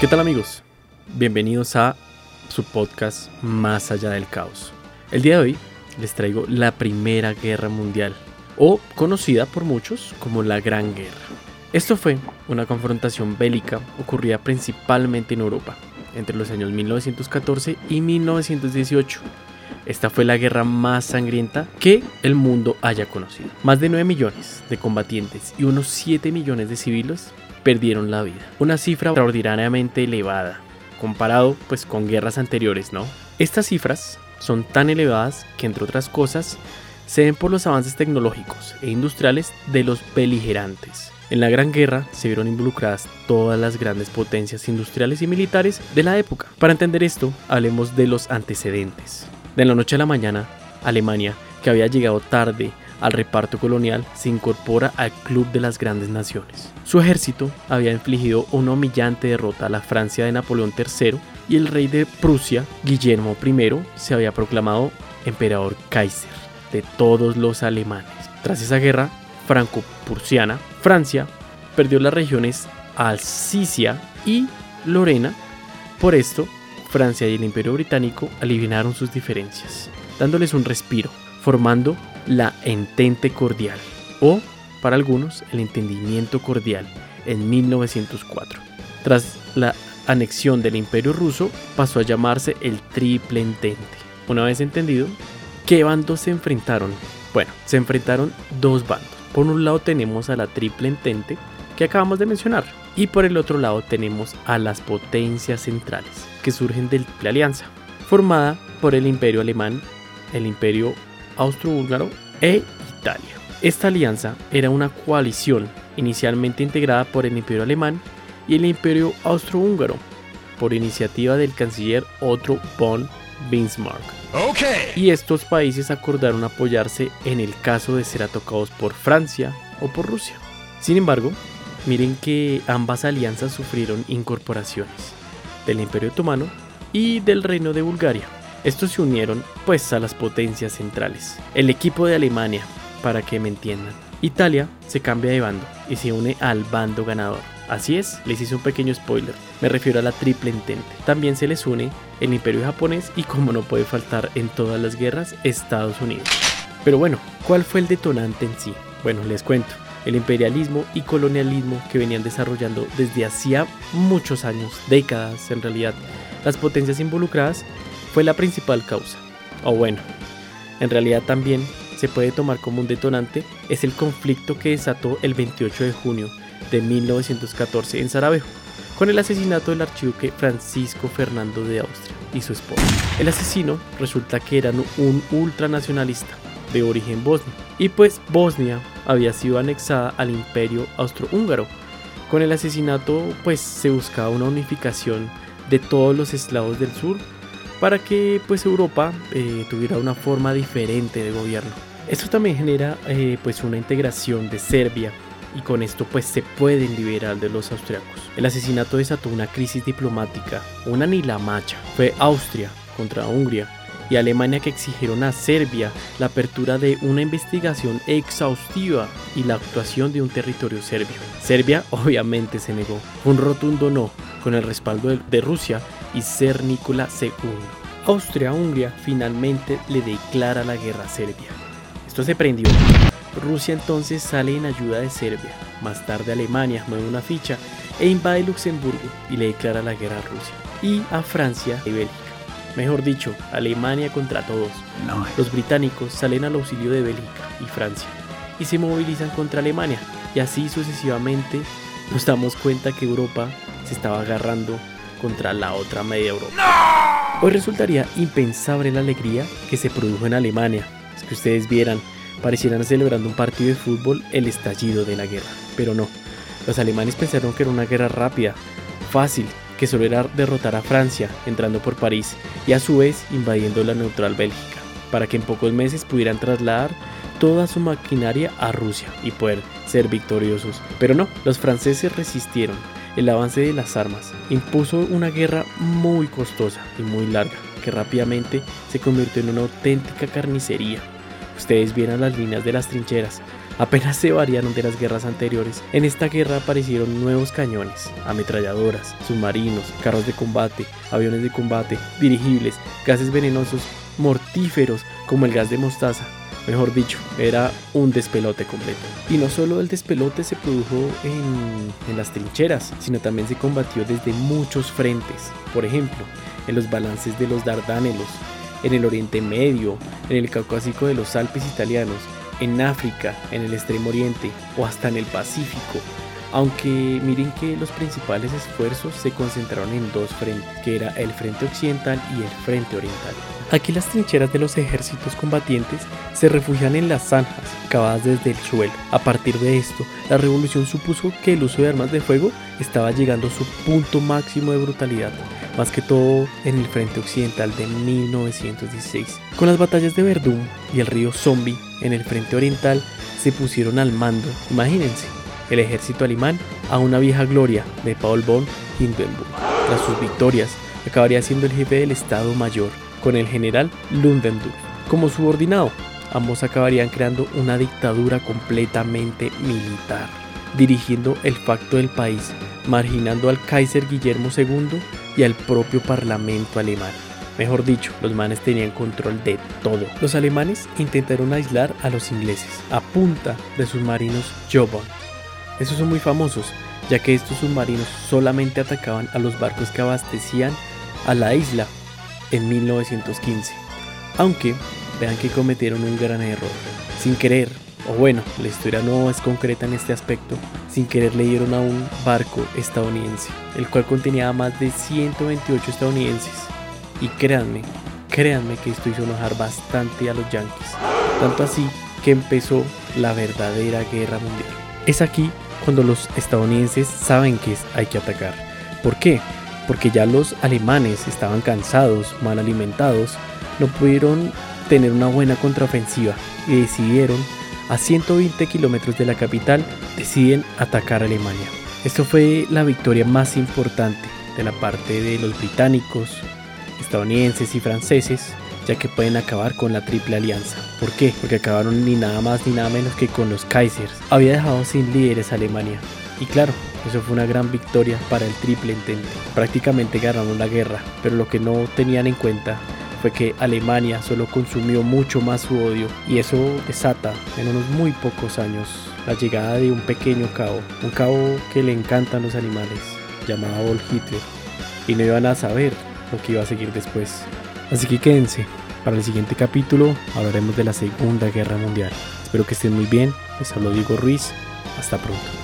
¿Qué tal amigos? Bienvenidos a su podcast Más allá del caos. El día de hoy les traigo la Primera Guerra Mundial, o conocida por muchos como la Gran Guerra. Esto fue una confrontación bélica ocurrida principalmente en Europa, entre los años 1914 y 1918. Esta fue la guerra más sangrienta que el mundo haya conocido. Más de 9 millones de combatientes y unos 7 millones de civiles perdieron la vida. Una cifra extraordinariamente elevada, comparado pues con guerras anteriores, ¿no? Estas cifras son tan elevadas que entre otras cosas se ven por los avances tecnológicos e industriales de los beligerantes. En la Gran Guerra se vieron involucradas todas las grandes potencias industriales y militares de la época. Para entender esto, hablemos de los antecedentes. De la noche a la mañana, Alemania, que había llegado tarde al reparto colonial, se incorpora al Club de las Grandes Naciones. Su ejército había infligido una humillante derrota a la Francia de Napoleón III y el rey de Prusia, Guillermo I, se había proclamado emperador Kaiser de todos los alemanes. Tras esa guerra, franco-prusiana, Francia perdió las regiones Alsicia y Lorena. Por esto, Francia y el Imperio Británico aliviaron sus diferencias, dándoles un respiro, formando Entente Cordial, o, para algunos, el Entendimiento Cordial, en 1904. Tras la anexión del Imperio Ruso, pasó a llamarse el Triple Entente. Una vez entendido, ¿qué bandos se enfrentaron? Bueno, se enfrentaron dos bandos por un lado tenemos a la Triple Entente que acabamos de mencionar y por el otro lado tenemos a las potencias centrales que surgen de la alianza, formada por el Imperio Alemán, el Imperio Austrohúngaro e Italia. Esta alianza era una coalición inicialmente integrada por el Imperio Alemán y el Imperio Austrohúngaro, por iniciativa del canciller Otto von Bismarck. Y estos países acordaron apoyarse en el caso de ser atacados por Francia o por Rusia. Sin embargo, miren que ambas alianzas sufrieron incorporaciones del Imperio Otomano y del Reino de Bulgaria. Estos se unieron pues a las potencias centrales. El equipo de Alemania, para que me entiendan. Italia se cambia de bando y se une al bando ganador. Así es, les hice un pequeño spoiler. Me refiero a la triple entente. También se les une el imperio japonés y como no puede faltar en todas las guerras, Estados Unidos. Pero bueno, ¿cuál fue el detonante en sí? Bueno, les cuento. El imperialismo y colonialismo que venían desarrollando desde hacía muchos años, décadas en realidad, las potencias involucradas fue la principal causa. O bueno, en realidad también se puede tomar como un detonante es el conflicto que desató el 28 de junio de 1914 en Sarajevo, con el asesinato del archiduque Francisco Fernando de Austria y su esposa. El asesino resulta que era un ultranacionalista de origen bosnio, y pues Bosnia había sido anexada al imperio austrohúngaro. Con el asesinato pues se buscaba una unificación de todos los eslavos del sur para que pues Europa eh, tuviera una forma diferente de gobierno. Esto también genera eh, pues una integración de Serbia y con esto pues se pueden liberar de los austriacos. El asesinato desató una crisis diplomática, una ni la macha. Fue Austria contra Hungría y Alemania que exigieron a Serbia la apertura de una investigación exhaustiva y la actuación de un territorio serbio. Serbia obviamente se negó, un rotundo no, con el respaldo de Rusia y ser Nicola II. Austria-Hungría finalmente le declara la guerra a Serbia. Esto se prendió Rusia entonces sale en ayuda de Serbia. Más tarde Alemania mueve una ficha e invade Luxemburgo y le declara la guerra a Rusia. Y a Francia y Bélgica. Mejor dicho, Alemania contra todos. Los británicos salen al auxilio de Bélgica y Francia y se movilizan contra Alemania. Y así sucesivamente nos damos cuenta que Europa se estaba agarrando contra la otra media Europa. Hoy resultaría impensable la alegría que se produjo en Alemania. Es que ustedes vieran parecieran celebrando un partido de fútbol el estallido de la guerra. Pero no, los alemanes pensaron que era una guerra rápida, fácil, que solo era derrotar a Francia entrando por París y a su vez invadiendo la neutral Bélgica, para que en pocos meses pudieran trasladar toda su maquinaria a Rusia y poder ser victoriosos. Pero no, los franceses resistieron. El avance de las armas impuso una guerra muy costosa y muy larga, que rápidamente se convirtió en una auténtica carnicería. Ustedes vieran las líneas de las trincheras, Apenas se variaron de las guerras anteriores, en esta guerra aparecieron nuevos cañones, ametralladoras, submarinos, carros de combate, aviones de combate, dirigibles, gases venenosos, mortíferos como el gas de mostaza, Mejor dicho, era un despelote completo. Y no solo el despelote se produjo en, las trincheras, sino también se combatió desde muchos frentes. Por ejemplo, en los balances de los Dardanelos, en el Oriente Medio, en el Caucásico de los Alpes italianos, en África, en el Extremo Oriente o hasta en el Pacífico. Aunque miren que los principales esfuerzos se concentraron en dos frentes, que era el frente occidental y el frente oriental. Aquí las trincheras de los ejércitos combatientes se refugian en las zanjas, cavadas desde el suelo. A partir de esto, la revolución supuso que el uso de armas de fuego estaba llegando a su punto máximo de brutalidad, más que todo en el frente occidental de 1916. Con las batallas de Verdún y el río Zombie en el frente oriental se pusieron al mando, imagínense, el ejército alemán a una vieja gloria de Paul von Hindenburg. Tras sus victorias, acabaría siendo el jefe del Estado Mayor con el general Ludendorff como subordinado. Ambos acabarían creando una dictadura completamente militar, dirigiendo el pacto del país, marginando al Kaiser Guillermo II y al propio parlamento alemán. Mejor dicho, los manes tenían control de todo. Los alemanes intentaron aislar a los ingleses a punta de submarinos Joban. Esos son muy famosos, ya que estos submarinos solamente atacaban a los barcos que abastecían a la isla en 1915. Aunque vean que cometieron un gran error. Sin querer, o bueno, la historia no es concreta en este aspecto, sin querer le dieron a un barco estadounidense, el cual contenía más de 128 estadounidenses. Y créanme, créanme que esto hizo enojar bastante a los yankees. Tanto así que empezó la verdadera guerra mundial. Es aquí cuando los estadounidenses saben que hay que atacar. ¿Por qué? porque ya los alemanes estaban cansados, mal alimentados, no pudieron tener una buena contraofensiva y decidieron, a 120 kilómetros de la capital, deciden atacar a Alemania. Esto fue la victoria más importante de la parte de los británicos, estadounidenses y franceses, ya que pueden acabar con la triple alianza. ¿Por qué? Porque acabaron ni nada más ni nada menos que con los Kaisers. Había dejado sin líderes a Alemania. Y claro, eso fue una gran victoria para el triple intento. Prácticamente ganaron la guerra, pero lo que no tenían en cuenta fue que Alemania solo consumió mucho más su odio y eso desata en unos muy pocos años la llegada de un pequeño cabo, un cabo que le encantan los animales, llamado Adolf Hitler, y no iban a saber lo que iba a seguir después. Así que quédense, para el siguiente capítulo hablaremos de la Segunda Guerra Mundial. Espero que estén muy bien, les hablo Diego Ruiz, hasta pronto.